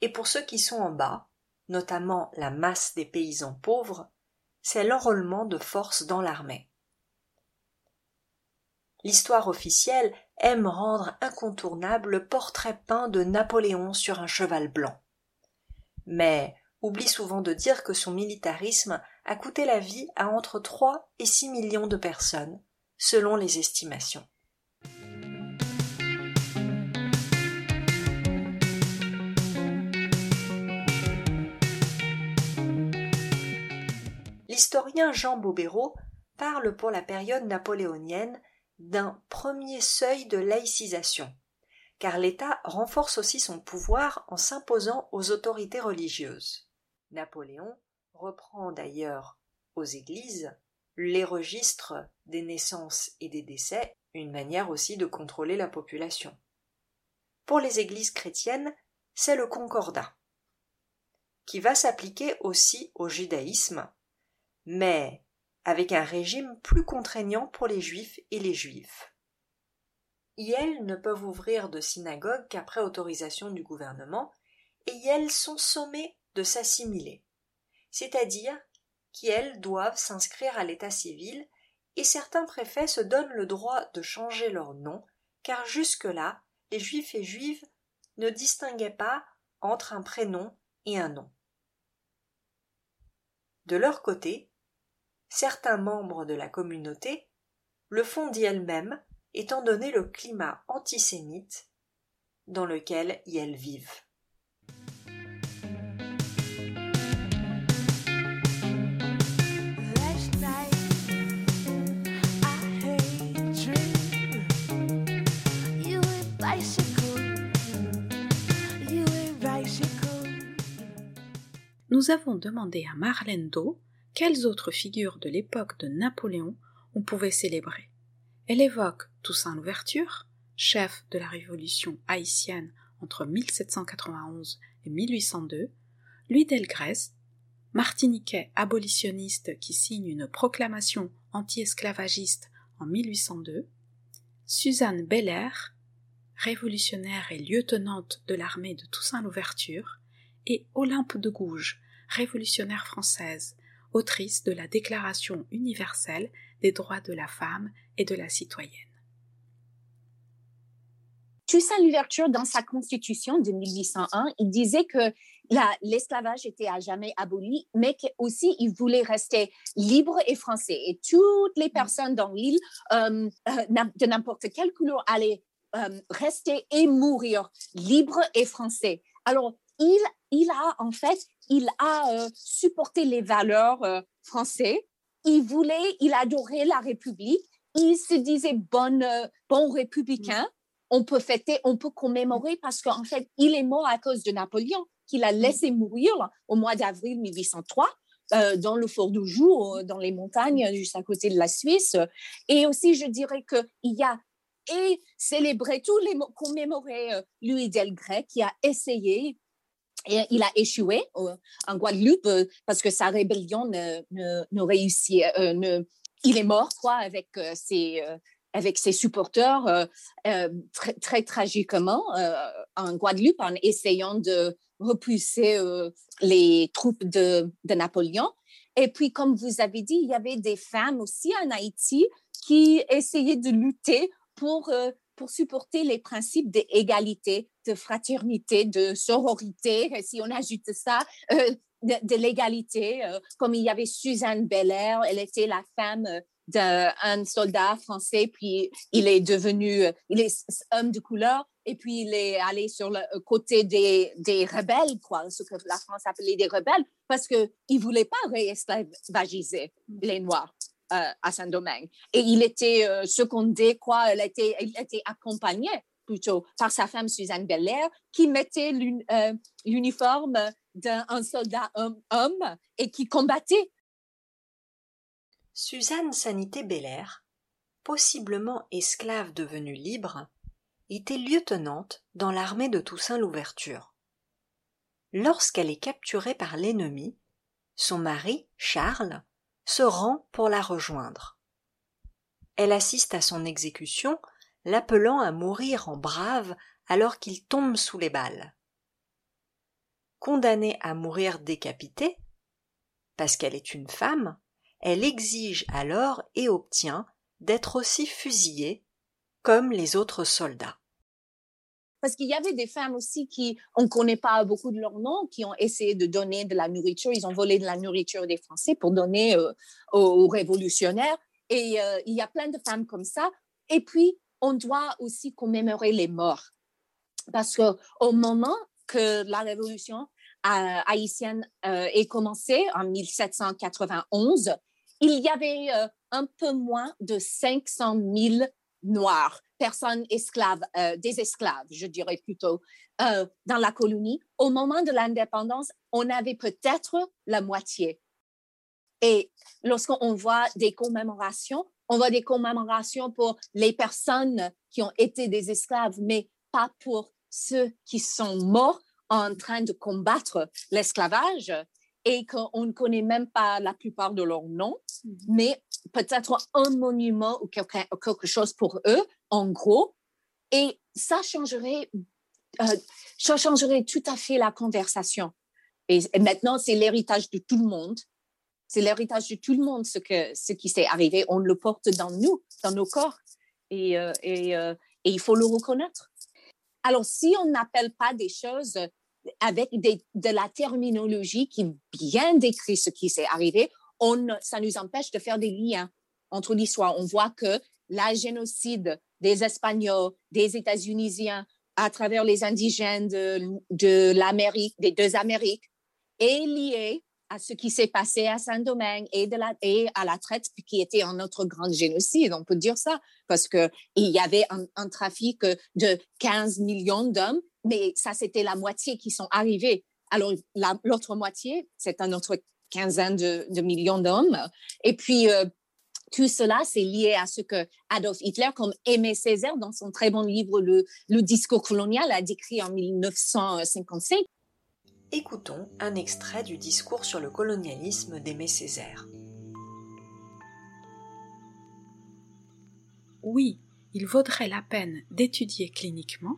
et pour ceux qui sont en bas, notamment la masse des paysans pauvres, c'est l'enrôlement de force dans l'armée. L'histoire officielle aime rendre incontournable le portrait peint de Napoléon sur un cheval blanc. Mais oublie souvent de dire que son militarisme a coûté la vie à entre trois et six millions de personnes, selon les estimations. L'historien Jean Bobéro parle pour la période napoléonienne d'un premier seuil de laïcisation, car l'État renforce aussi son pouvoir en s'imposant aux autorités religieuses. Napoléon reprend d'ailleurs aux églises les registres des naissances et des décès, une manière aussi de contrôler la population. Pour les églises chrétiennes, c'est le concordat, qui va s'appliquer aussi au judaïsme, mais avec un régime plus contraignant pour les juifs et les juifs. elles ne peuvent ouvrir de synagogue qu'après autorisation du gouvernement, et elles sont sommées de s'assimiler, c'est-à-dire qu'elles doivent s'inscrire à l'état civil, et certains préfets se donnent le droit de changer leur nom, car jusque-là, les juifs et juives ne distinguaient pas entre un prénom et un nom. De leur côté, certains membres de la communauté le font d'elles-mêmes étant donné le climat antisémite dans lequel elles vivent. Nous avons demandé à Marlène Do quelles autres figures de l'époque de Napoléon on pouvait célébrer. Elle évoque Toussaint Louverture, chef de la révolution haïtienne entre 1791 et 1802, Louis Delgrès, martiniquais abolitionniste qui signe une proclamation anti-esclavagiste en 1802, Suzanne Belair, révolutionnaire et lieutenante de l'armée de Toussaint Louverture, et Olympe de Gouges, révolutionnaire française, autrice de la Déclaration universelle des droits de la femme et de la citoyenne. Toussaint Louverture, dans sa constitution de 1801, il disait que l'esclavage était à jamais aboli, mais qu'aussi il voulait rester libre et français. Et toutes les personnes dans l'île, euh, euh, de n'importe quelle couleur, allaient euh, rester et mourir libres et français. Alors, il, il a en fait il a euh, supporté les valeurs euh, françaises. Il voulait, il adorait la République. Il se disait bon, euh, bon républicain. Mm. On peut fêter, on peut commémorer parce qu'en fait, il est mort à cause de Napoléon, qu'il a mm. laissé mourir au mois d'avril 1803. dans le fort du Jour, dans les montagnes juste à côté de la Suisse. Et aussi, je dirais qu'il y a et célébrer tous les commémorer Louis Delgrès qui a essayé et il a échoué en Guadeloupe euh, parce que sa rébellion ne, ne, réussit. Euh, il est mort quoi avec euh, ses avec ses supporters très, très tragiquement en Guadeloupe en essayant de repousser les troupes de, de, Napoléon. Et puis, comme vous avez dit, il y avait des femmes aussi en Haïti qui essayaient de lutter pour pour supporter les principes d'égalité, de fraternité, de sororité, si on ajoute ça, euh, de, l'égalité, euh, comme il y avait Suzanne Belair, elle était la femme euh, d'un soldat français, puis il est devenu, il est homme de couleur, et puis il est allé sur le côté des, rebelles, quoi, ce que la France appelait des rebelles, parce qu'il ne voulait pas réesclavagiser les Noirs. Euh, à Saint-Domingue. Et il était euh, secondé, quoi, elle était, il était accompagné plutôt par sa femme Suzanne Belair, qui mettait euh, l'uniforme d'un soldat homme, et qui combattait. Suzanne Sanité Belair, possiblement esclave devenue libre, était lieutenante dans l'armée de Toussaint Louverture. Lorsqu'elle est capturée par l'ennemi, son mari, Charles, se rend pour la rejoindre. Elle assiste à son exécution, l'appelant à mourir en brave alors qu'il tombe sous les balles. Condamnée à mourir décapitée, parce qu'elle est une femme, elle exige alors et obtient d'être aussi fusillée comme les autres soldats parce qu'il y avait des femmes aussi qui, on ne connaît pas beaucoup de leurs noms, qui ont essayé de donner de la nourriture. Ils ont volé de la nourriture des Français pour donner euh, aux, révolutionnaires. Et euh, il y a plein de femmes comme ça. Et puis, on doit aussi commémorer les morts. Parce qu'au moment que la révolution euh, haïtienne est commencée, en 1791, il y avait un peu moins de 500 000 noires, personnes esclaves, euh, des esclaves, je dirais plutôt, euh, dans la colonie, au moment de l'indépendance, on avait peut-être la moitié. Et lorsqu'on voit des commémorations, on voit des commémorations pour les personnes qui ont été des esclaves, mais pas pour ceux qui sont morts en train de combattre l'esclavage et qu'on ne connaît même pas la plupart de leurs noms, mmh. mais peut-être un monument ou quelque, chose pour eux, en gros. Et ça changerait, euh, ça changerait tout à fait la conversation. Et, maintenant, c'est l'héritage de tout le monde. C'est l'héritage de tout le monde, ce, que, ce qui s'est arrivé. On le porte dans nous, dans nos corps. Et, euh, euh, et il faut le reconnaître. Alors, si on n'appelle pas des choses avec de la terminologie qui bien décrit ce qui s'est arrivé, on, ça nous empêche de faire des liens entre l'histoire. On voit que la génocide des Espagnols, des États-Unisiens à travers les indigènes de, l'Amérique, des deux Amériques, est lié à ce qui s'est passé à Saint-Domingue et, à la traite qui était un autre grand génocide, on peut dire ça, parce qu'il y avait un, un, trafic de 15 millions d'hommes mais ça, c'était la moitié qui sont arrivés. Alors, l'autre moitié, c'est un autre quinzaine de, millions d'hommes. Et puis, euh, tout cela, c'est lié à ce que Adolf Hitler, comme Aimé Césaire, dans son très bon livre Le, le discours colonial, a décrit en 1955. Écoutons un extrait du discours sur le colonialisme d'Aimé Césaire. Oui, il vaudrait la peine d'étudier cliniquement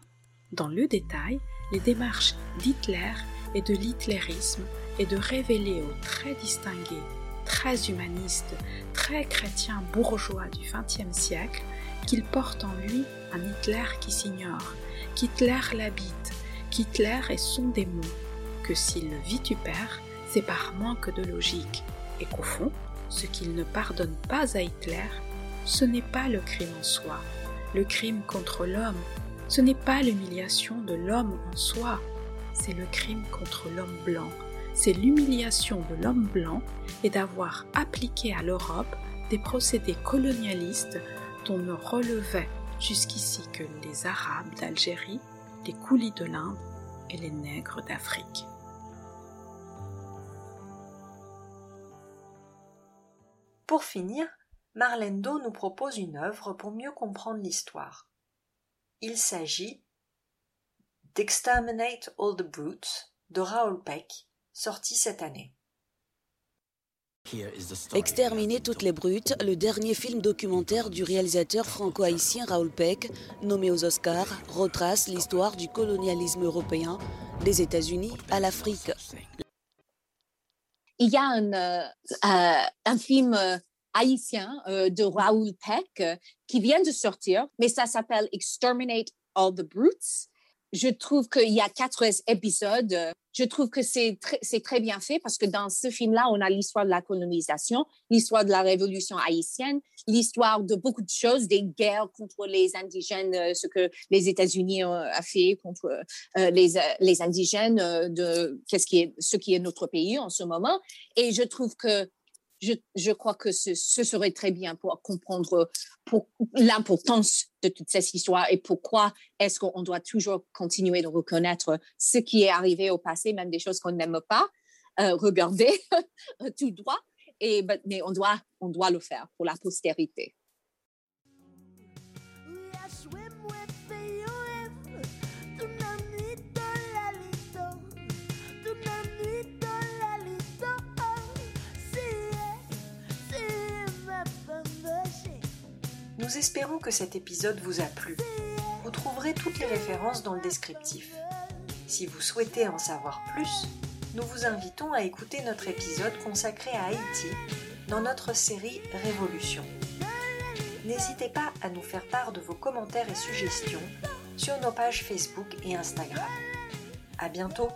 dans le détail les démarches d'Hitler et de l'hitlérisme et de révéler aux très distingués, très humanistes, très chrétiens bourgeois du XXe siècle qu'il porte en lui un Hitler qui s'ignore, qu'Hitler l'habite, qu'Hitler est son démon, que s'il le vitupère, c'est par manque de logique, et qu'au fond, ce qu'il ne pardonne pas à Hitler, ce n'est pas le crime en soi, le crime contre l'homme ce n'est pas l'humiliation de l'homme en soi, c'est le crime contre l'homme blanc. C'est l'humiliation de l'homme blanc et d'avoir appliqué à l'Europe des procédés colonialistes dont ne relevaient jusqu'ici que les Arabes d'Algérie, les coulis de l'Inde et les nègres d'Afrique. Pour finir, Marlène Do nous propose une œuvre pour mieux comprendre l'histoire. Il s'agit d'Exterminate All the Brutes de Raoul Peck, sorti cette année. Exterminer toutes les brutes, le dernier film documentaire du réalisateur franco-haïtien Raoul Peck, nommé aux Oscars, retrace l'histoire du colonialisme européen des États-Unis à l'Afrique. Il y a un, euh, euh, un film euh, haïtien euh, de Raoul Peck euh, qui vient de sortir, mais ça s'appelle Exterminate All the Brutes. Je trouve qu'il y a quatre épisodes. Je trouve que c'est très bien fait parce que dans ce film-là, on a l'histoire de la colonisation, l'histoire de la révolution haïtienne, l'histoire de beaucoup de choses, des guerres contre les indigènes, euh, ce que les États-Unis ont fait contre les, les indigènes, de ce qui est notre pays en ce moment. Et je trouve que je, crois que ce, serait très bien pour comprendre pour l'importance de toute cette histoire et pourquoi est-ce qu'on doit toujours continuer de reconnaître ce qui est arrivé au passé, même des choses qu'on n'aime pas euh, regarder [LAUGHS] tout droit. Et, mais on doit, on doit le faire pour la postérité. Nous espérons que cet épisode vous a plu. Vous trouverez toutes les références dans le descriptif. Si vous souhaitez en savoir plus, nous vous invitons à écouter notre épisode consacré à Haïti dans notre série Révolution. N'hésitez pas à nous faire part de vos commentaires et suggestions sur nos pages Facebook et Instagram. À bientôt!